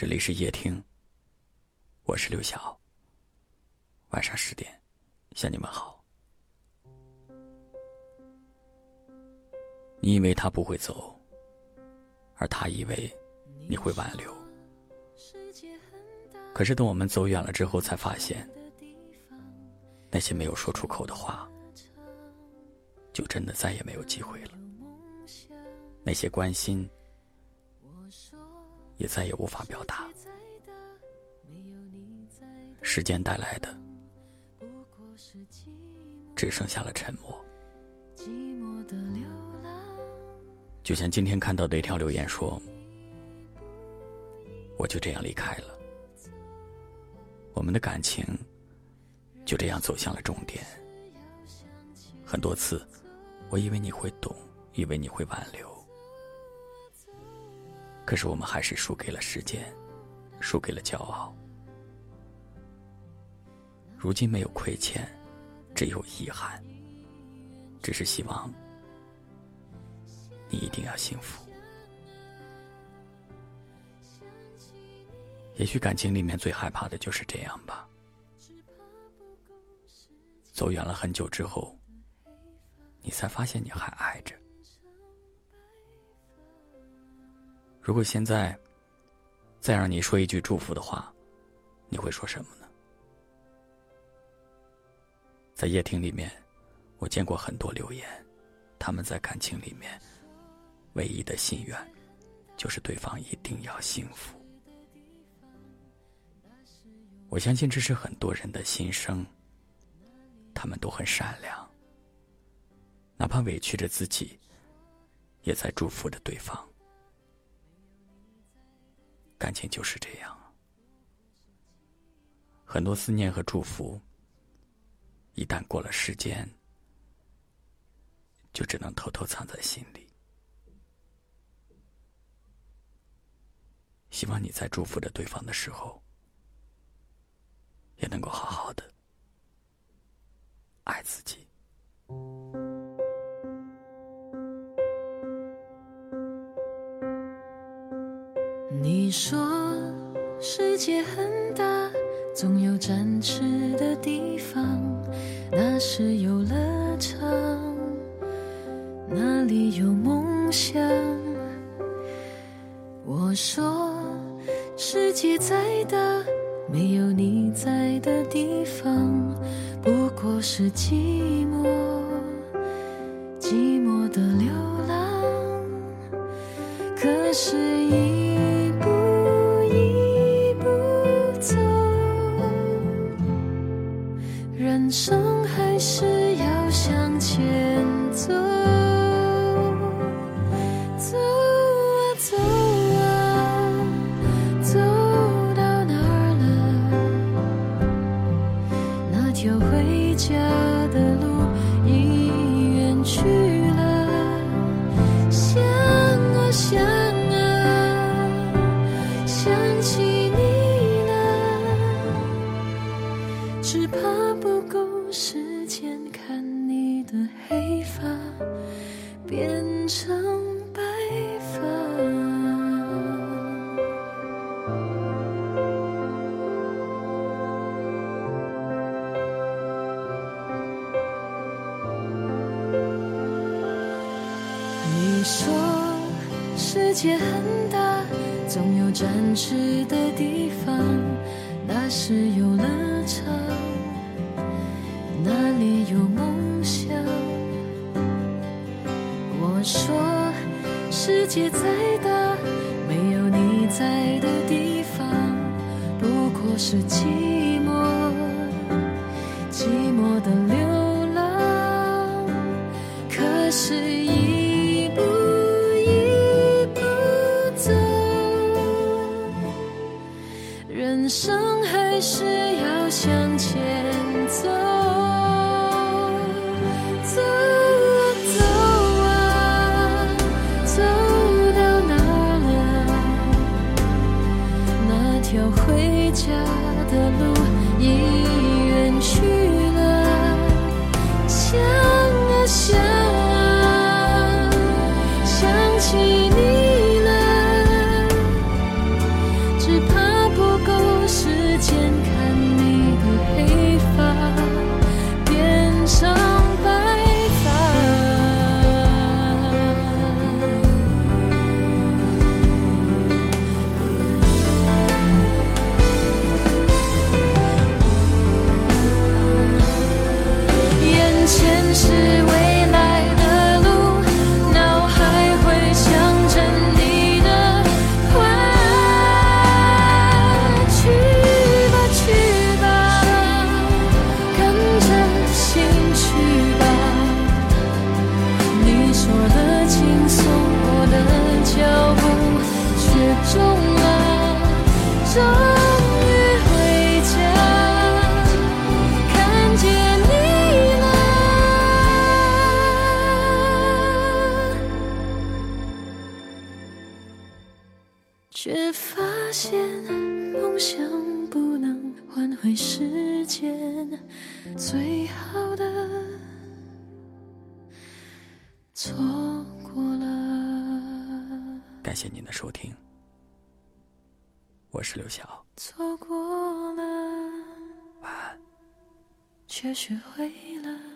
这里是夜听，我是刘晓。晚上十点，向你们好。你以为他不会走，而他以为你会挽留。可是等我们走远了之后，才发现，那些没有说出口的话，就真的再也没有机会了。那些关心。也再也无法表达。时间带来的，只剩下了沉默。就像今天看到的一条留言说：“我就这样离开了，我们的感情就这样走向了终点。很多次，我以为你会懂，以为你会挽留。”可是我们还是输给了时间，输给了骄傲。如今没有亏欠，只有遗憾。只是希望你一定要幸福。也许感情里面最害怕的就是这样吧。走远了很久之后，你才发现你还爱着。如果现在再让你说一句祝福的话，你会说什么呢？在夜听里面，我见过很多留言，他们在感情里面唯一的心愿就是对方一定要幸福。我相信这是很多人的心声，他们都很善良，哪怕委屈着自己，也在祝福着对方。感情就是这样，很多思念和祝福，一旦过了时间，就只能偷偷藏在心里。希望你在祝福着对方的时候，也能够好好的爱自己。你说世界很大，总有展翅的地方，那是游乐场，那里有梦想。我说世界再大，没有你在的地方，不过是寂寞，走。人生还是要向前，走。发变成白发，你说世界很大，总有展翅的地方，那是游乐场。世界再大，没有你在的地方，不过是说的轻松，我的脚步却重了。终于回家，看见你了，却发现梦想不能换回时间，最好的错过了。感谢您的收听，我是刘晓。错过了，晚安。却学会了。